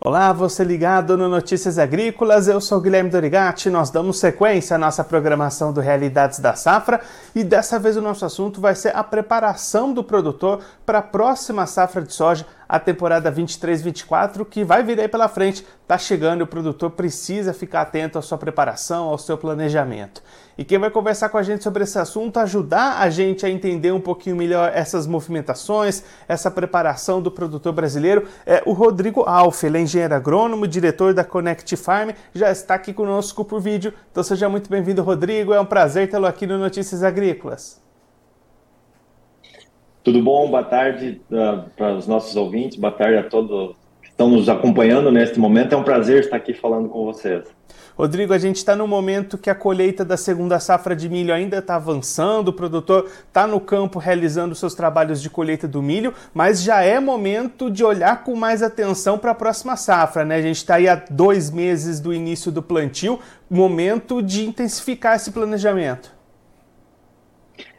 Olá, você ligado no Notícias Agrícolas, eu sou Guilherme Dorigati, nós damos sequência à nossa programação do Realidades da Safra e dessa vez o nosso assunto vai ser a preparação do produtor para a próxima safra de soja a temporada 23-24 que vai vir aí pela frente. Tá chegando e o produtor precisa ficar atento à sua preparação, ao seu planejamento. E quem vai conversar com a gente sobre esse assunto, ajudar a gente a entender um pouquinho melhor essas movimentações, essa preparação do produtor brasileiro, é o Rodrigo Alf, ele é engenheiro agrônomo, diretor da Connect Farm, já está aqui conosco por vídeo. Então seja muito bem-vindo, Rodrigo. É um prazer tê-lo aqui no Notícias Agrícolas. Tudo bom? Boa tarde uh, para os nossos ouvintes, boa tarde a todos que estão nos acompanhando neste momento. É um prazer estar aqui falando com vocês. Rodrigo, a gente está no momento que a colheita da segunda safra de milho ainda está avançando, o produtor está no campo realizando seus trabalhos de colheita do milho, mas já é momento de olhar com mais atenção para a próxima safra, né? A gente está aí há dois meses do início do plantio, momento de intensificar esse planejamento.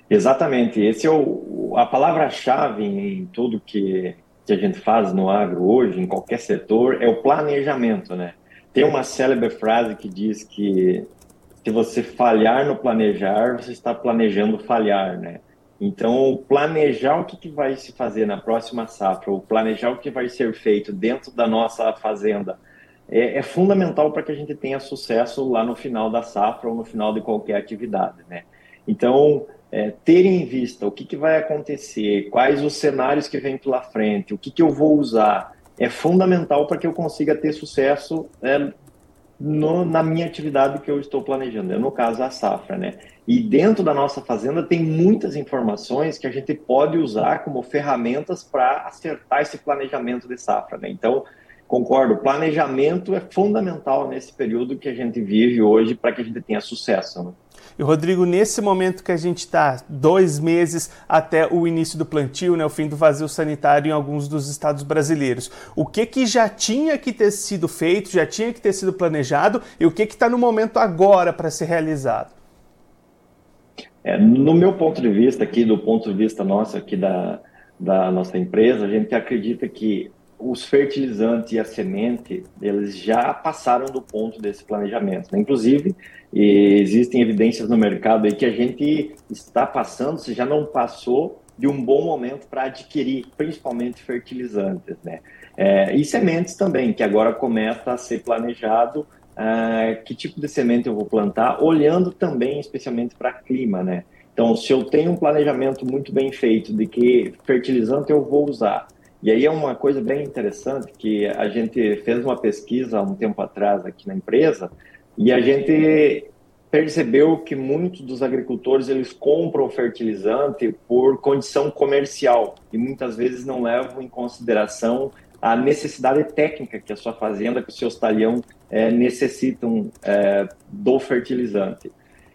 Exatamente, esse é o, a palavra-chave em tudo que, que a gente faz no agro hoje, em qualquer setor, é o planejamento, né? Tem uma célebre frase que diz que se você falhar no planejar, você está planejando falhar, né? Então, planejar o que, que vai se fazer na próxima safra, ou planejar o que vai ser feito dentro da nossa fazenda, é, é fundamental para que a gente tenha sucesso lá no final da safra ou no final de qualquer atividade, né? Então, é, ter em vista o que, que vai acontecer, quais os cenários que vêm pela frente, o que, que eu vou usar, é fundamental para que eu consiga ter sucesso é, no, na minha atividade que eu estou planejando, é, no caso a safra, né? E dentro da nossa fazenda tem muitas informações que a gente pode usar como ferramentas para acertar esse planejamento de safra, né? Então, concordo, planejamento é fundamental nesse período que a gente vive hoje para que a gente tenha sucesso. Né? E Rodrigo, nesse momento que a gente está, dois meses até o início do plantio, né, o fim do vazio sanitário em alguns dos estados brasileiros, o que, que já tinha que ter sido feito, já tinha que ter sido planejado e o que está no momento agora para ser realizado? É, no meu ponto de vista, aqui do ponto de vista nosso, aqui da, da nossa empresa, a gente acredita que os fertilizantes e a semente, eles já passaram do ponto desse planejamento. Né? Inclusive, existem evidências no mercado aí que a gente está passando, se já não passou, de um bom momento para adquirir, principalmente fertilizantes. Né? É, e sementes também, que agora começa a ser planejado uh, que tipo de semente eu vou plantar, olhando também especialmente para clima. Né? Então, se eu tenho um planejamento muito bem feito de que fertilizante eu vou usar, e aí é uma coisa bem interessante que a gente fez uma pesquisa há um tempo atrás aqui na empresa e a gente percebeu que muitos dos agricultores eles compram fertilizante por condição comercial e muitas vezes não levam em consideração a necessidade técnica que a sua fazenda, que os seus talhão é, necessitam é, do fertilizante.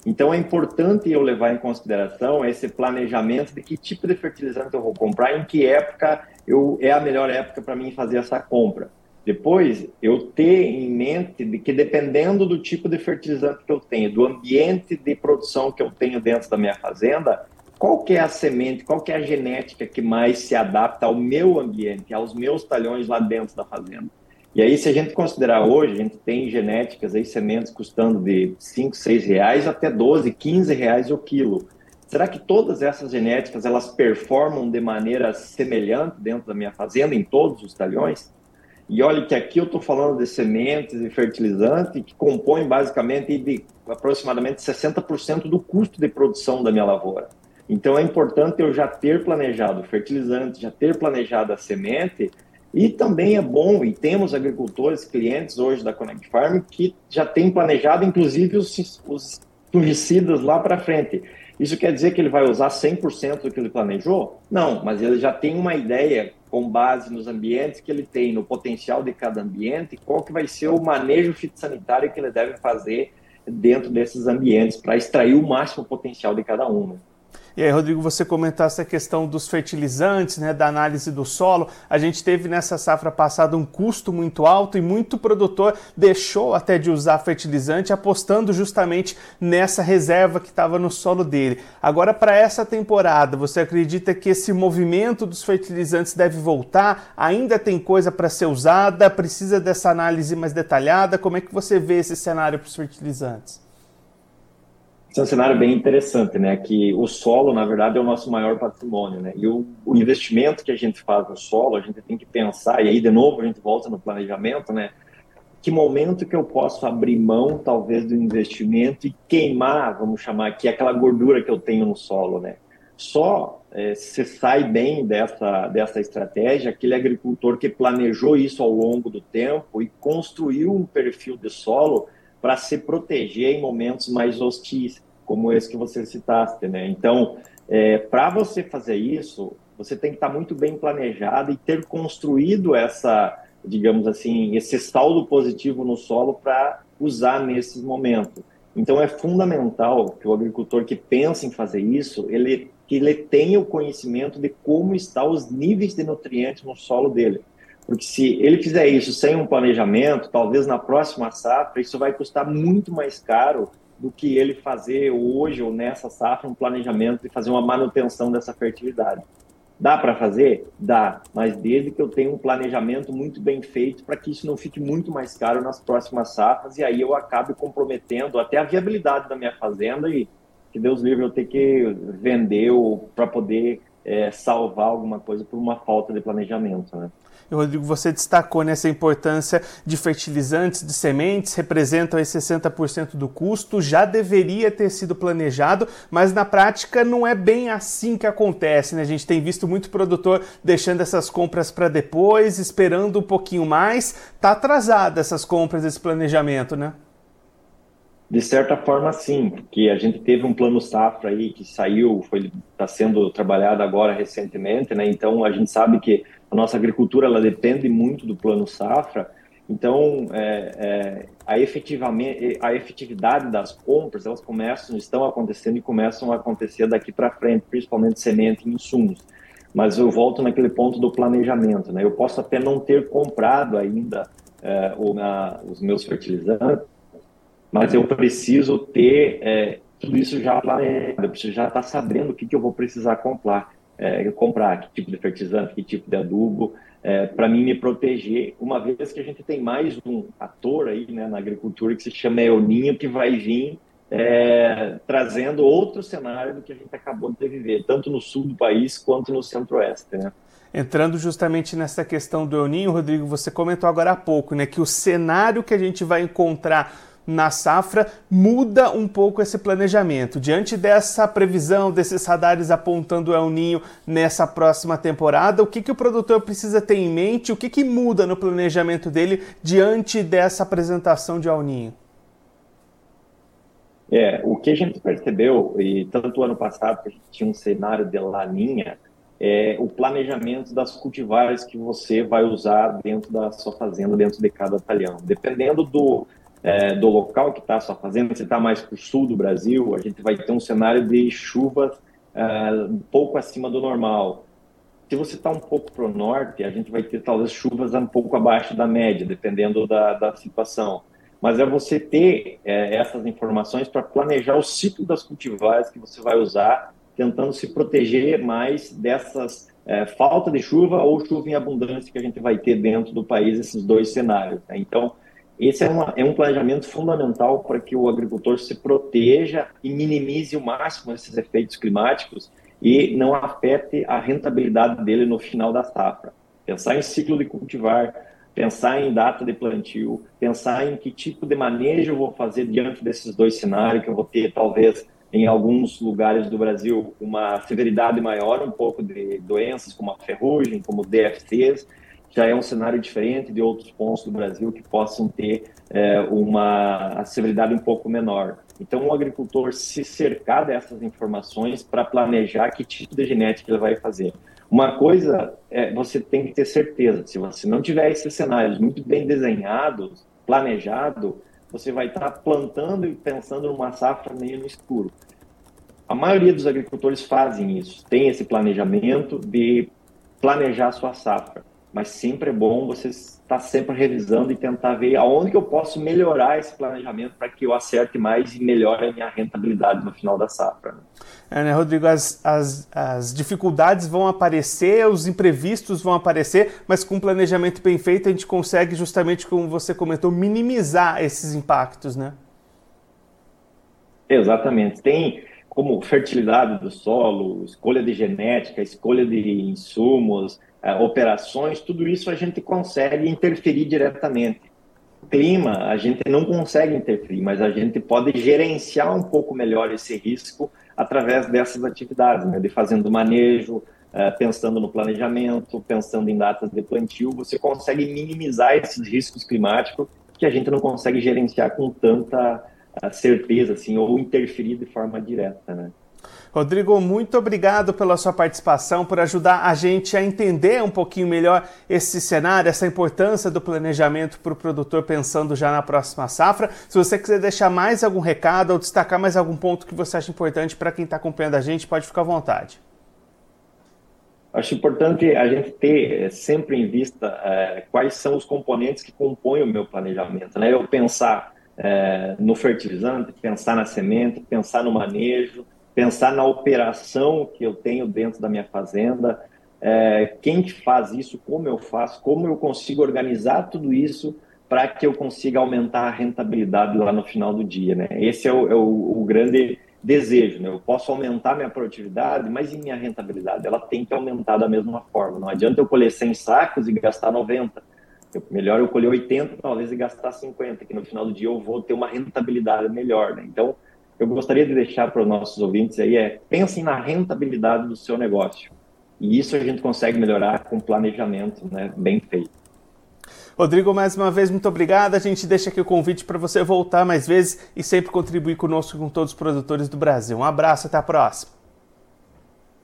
Então é importante eu levar em consideração esse planejamento de que tipo de fertilizante eu vou comprar, em que época eu, é a melhor época para mim fazer essa compra. Depois, eu ter em mente de que dependendo do tipo de fertilizante que eu tenho, do ambiente de produção que eu tenho dentro da minha fazenda, qual é a semente, qual é a genética que mais se adapta ao meu ambiente, aos meus talhões lá dentro da fazenda. E aí, se a gente considerar hoje, a gente tem genéticas aí, sementes custando de 5, 6 reais até 12, 15 reais o quilo. Será que todas essas genéticas elas performam de maneira semelhante dentro da minha fazenda, em todos os talhões? E olha que aqui eu estou falando de sementes e fertilizante que compõem basicamente de aproximadamente 60% do custo de produção da minha lavoura. Então é importante eu já ter planejado o fertilizante, já ter planejado a semente e também é bom, e temos agricultores, clientes hoje da Connect Farm que já têm planejado inclusive os, os fungicidas lá para frente. Isso quer dizer que ele vai usar 100% do que ele planejou? Não, mas ele já tem uma ideia com base nos ambientes que ele tem, no potencial de cada ambiente, qual que vai ser o manejo fitossanitário que ele deve fazer dentro desses ambientes para extrair o máximo potencial de cada um. E aí, Rodrigo, você comentou essa questão dos fertilizantes, né, da análise do solo. A gente teve nessa safra passada um custo muito alto e muito produtor deixou até de usar fertilizante, apostando justamente nessa reserva que estava no solo dele. Agora, para essa temporada, você acredita que esse movimento dos fertilizantes deve voltar? Ainda tem coisa para ser usada? Precisa dessa análise mais detalhada? Como é que você vê esse cenário para os fertilizantes? Esse é um cenário bem interessante, né? Que o solo, na verdade, é o nosso maior patrimônio, né? E o, o, investimento que a gente faz no solo, a gente tem que pensar, e aí, de novo, a gente volta no planejamento, né? Que momento que eu posso abrir mão, talvez, do investimento e queimar, vamos chamar aqui, aquela gordura que eu tenho no solo, né? Só é, se sai bem dessa, dessa estratégia aquele agricultor que planejou isso ao longo do tempo e construiu um perfil de solo para se proteger em momentos mais hostis, como esse que você citaste, né? Então, é, para você fazer isso, você tem que estar tá muito bem planejado e ter construído essa, digamos assim, esse saldo positivo no solo para usar nesses momentos. Então, é fundamental que o agricultor que pensa em fazer isso, ele que ele tenha o conhecimento de como estão os níveis de nutrientes no solo dele. Porque se ele fizer isso sem um planejamento, talvez na próxima safra, isso vai custar muito mais caro do que ele fazer hoje ou nessa safra um planejamento e fazer uma manutenção dessa fertilidade. Dá para fazer? Dá, mas desde que eu tenha um planejamento muito bem feito para que isso não fique muito mais caro nas próximas safras e aí eu acabe comprometendo até a viabilidade da minha fazenda e que Deus livre eu ter que vender para poder é, salvar alguma coisa por uma falta de planejamento, né? Rodrigo, você destacou nessa importância de fertilizantes, de sementes, representam aí 60% do custo, já deveria ter sido planejado, mas na prática não é bem assim que acontece, né? A gente tem visto muito produtor deixando essas compras para depois, esperando um pouquinho mais, tá atrasado essas compras, esse planejamento, né? De certa forma, sim, porque a gente teve um plano safra aí que saiu, foi está sendo trabalhado agora recentemente, né? Então a gente sabe que a nossa agricultura ela depende muito do plano safra. Então é, é, a efetivamente a efetividade das compras elas começam estão acontecendo e começam a acontecer daqui para frente, principalmente semente e insumos. Mas eu volto naquele ponto do planejamento, né? Eu posso até não ter comprado ainda é, os meus fertilizantes mas eu preciso ter é, tudo isso já planejado, eu preciso já estar tá sabendo o que, que eu vou precisar comprar, é, comprar, que tipo de fertilizante, que tipo de adubo, é, para mim me proteger, uma vez que a gente tem mais um ator aí né, na agricultura que se chama Eoninho, que vai vir é, trazendo outro cenário do que a gente acabou de viver, tanto no sul do país quanto no centro-oeste, né? Entrando justamente nessa questão do El Rodrigo, você comentou agora há pouco, né, que o cenário que a gente vai encontrar na safra muda um pouco esse planejamento. Diante dessa previsão, desses radares apontando El Ninho nessa próxima temporada, o que, que o produtor precisa ter em mente? O que, que muda no planejamento dele diante dessa apresentação de El Ninho? É, o que a gente percebeu, e tanto ano passado que a gente tinha um cenário de laninha, é o planejamento das cultivares que você vai usar dentro da sua fazenda, dentro de cada talhão. Dependendo do, é, do local que está a sua fazenda, se está mais para o sul do Brasil, a gente vai ter um cenário de chuvas é, um pouco acima do normal. Se você está um pouco para o norte, a gente vai ter talvez chuvas um pouco abaixo da média, dependendo da, da situação. Mas é você ter é, essas informações para planejar o ciclo das cultivares que você vai usar, tentando se proteger mais dessas é, falta de chuva ou chuva em abundância que a gente vai ter dentro do país, esses dois cenários. Né? Então, esse é, uma, é, um planejamento fundamental para que o agricultor se proteja e minimize o máximo esses efeitos climáticos e não afete a rentabilidade dele no final da safra. Pensar em ciclo de cultivar, pensar em data de plantio, pensar em que tipo de manejo eu vou fazer diante desses dois cenários, que eu vou ter talvez em alguns lugares do Brasil uma severidade maior, um pouco de doenças como a ferrugem, como DFCs, já é um cenário diferente de outros pontos do Brasil que possam ter é, uma severidade um pouco menor. Então, o agricultor se cercar dessas informações para planejar que tipo de genética ele vai fazer. Uma coisa é você tem que ter certeza, se você não tiver esses cenários muito bem desenhados, planejado, você vai estar plantando e pensando numa safra meio no escuro. A maioria dos agricultores fazem isso, tem esse planejamento de planejar a sua safra, mas sempre é bom você estar sempre revisando e tentar ver aonde que eu posso melhorar esse planejamento para que eu acerte mais e melhore a minha rentabilidade no final da safra. Né? É, né, Rodrigo, as, as, as dificuldades vão aparecer, os imprevistos vão aparecer, mas com um planejamento bem feito a gente consegue justamente, como você comentou, minimizar esses impactos, né? Exatamente. Tem como fertilidade do solo, escolha de genética, escolha de insumos, operações, tudo isso a gente consegue interferir diretamente. Clima, a gente não consegue interferir, mas a gente pode gerenciar um pouco melhor esse risco através dessas atividades, né? de fazendo manejo, uh, pensando no planejamento, pensando em datas de plantio, você consegue minimizar esses riscos climáticos que a gente não consegue gerenciar com tanta uh, certeza, assim, ou interferir de forma direta, né? Rodrigo, muito obrigado pela sua participação, por ajudar a gente a entender um pouquinho melhor esse cenário, essa importância do planejamento para o produtor pensando já na próxima safra. Se você quiser deixar mais algum recado ou destacar mais algum ponto que você acha importante para quem está acompanhando a gente, pode ficar à vontade. Acho importante a gente ter eh, sempre em vista é, quais são os componentes que compõem o meu planejamento. Né? Eu pensar é, no fertilizante, pensar na semente, pensar no manejo, pensar na operação que eu tenho dentro da minha fazenda, é, quem que faz isso, como eu faço, como eu consigo organizar tudo isso para que eu consiga aumentar a rentabilidade lá no final do dia, né? Esse é o, é o, o grande desejo, né? Eu posso aumentar minha produtividade, mas e minha rentabilidade? Ela tem que aumentar da mesma forma. Não adianta eu colher 100 sacos e gastar 90. Eu, melhor eu colher 80 talvez e gastar 50, que no final do dia eu vou ter uma rentabilidade melhor, né? Então, eu gostaria de deixar para os nossos ouvintes aí é pensem na rentabilidade do seu negócio. E isso a gente consegue melhorar com planejamento né, bem feito. Rodrigo, mais uma vez, muito obrigado. A gente deixa aqui o convite para você voltar mais vezes e sempre contribuir conosco com todos os produtores do Brasil. Um abraço, até a próxima.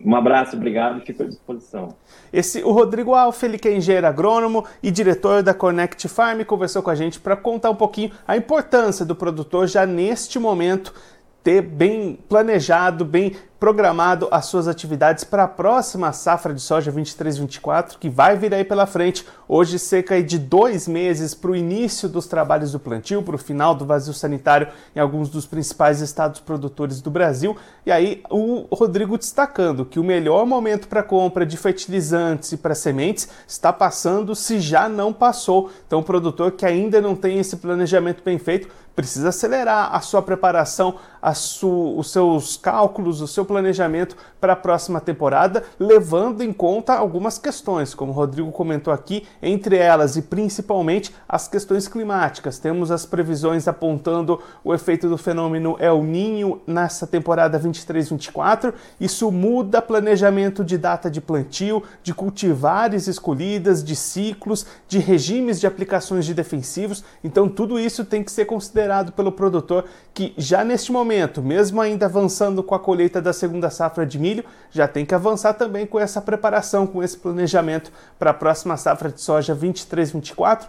Um abraço, obrigado fico à disposição. Esse, o Rodrigo Alf, ele que é engenheiro agrônomo e diretor da Connect Farm, conversou com a gente para contar um pouquinho a importância do produtor já neste momento ter bem planejado, bem programado as suas atividades para a próxima safra de soja 23-24, que vai vir aí pela frente. Hoje, cerca de dois meses para o início dos trabalhos do plantio, para o final do vazio sanitário em alguns dos principais estados produtores do Brasil. E aí, o Rodrigo destacando que o melhor momento para compra de fertilizantes e para sementes está passando, se já não passou. Então, o produtor que ainda não tem esse planejamento bem feito precisa acelerar a sua preparação, a su, os seus cálculos, o seu planejamento para a próxima temporada, levando em conta algumas questões, como o Rodrigo comentou aqui, entre elas e principalmente as questões climáticas. Temos as previsões apontando o efeito do fenômeno El Ninho nessa temporada 23-24. Isso muda planejamento de data de plantio, de cultivares escolhidas, de ciclos, de regimes de aplicações de defensivos. Então, tudo isso tem que ser considerado pelo produtor que já neste momento, mesmo ainda avançando com a colheita da segunda safra de milho, já tem que avançar também com essa preparação, com esse planejamento para a próxima safra de soja 23-24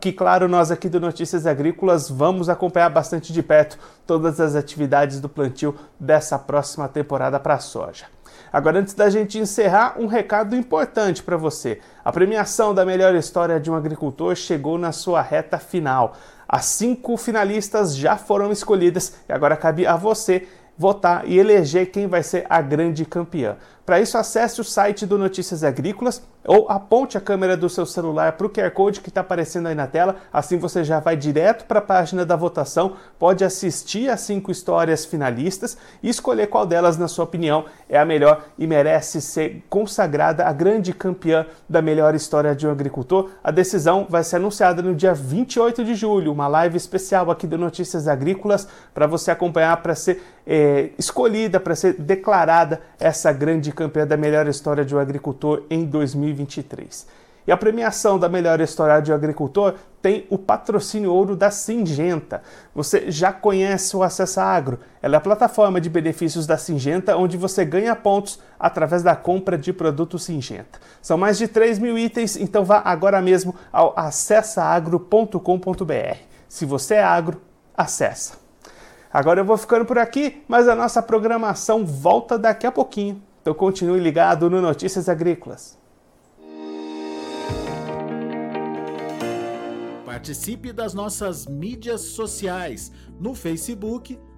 que, claro, nós aqui do Notícias Agrícolas vamos acompanhar bastante de perto todas as atividades do plantio dessa próxima temporada para a soja. Agora, antes da gente encerrar, um recado importante para você. A premiação da melhor história de um agricultor chegou na sua reta final. As cinco finalistas já foram escolhidas e agora cabe a você votar e eleger quem vai ser a grande campeã. Para isso, acesse o site do Notícias Agrícolas ou aponte a câmera do seu celular para o QR Code que está aparecendo aí na tela. Assim você já vai direto para a página da votação, pode assistir as cinco histórias finalistas e escolher qual delas, na sua opinião, é a melhor e merece ser consagrada a grande campeã da melhor história de um agricultor. A decisão vai ser anunciada no dia 28 de julho, uma live especial aqui do Notícias Agrícolas para você acompanhar para ser é, escolhida, para ser declarada essa grande campeã da melhor história de um agricultor em 2023. E a premiação da melhor história de um agricultor tem o patrocínio ouro da Singenta. Você já conhece o Acessa Agro? Ela é a plataforma de benefícios da Singenta, onde você ganha pontos através da compra de produtos Singenta. São mais de 3 mil itens, então vá agora mesmo ao acessaagro.com.br. Se você é agro, acessa. Agora eu vou ficando por aqui, mas a nossa programação volta daqui a pouquinho. Então continue ligado no Notícias Agrícolas. Participe das nossas mídias sociais no Facebook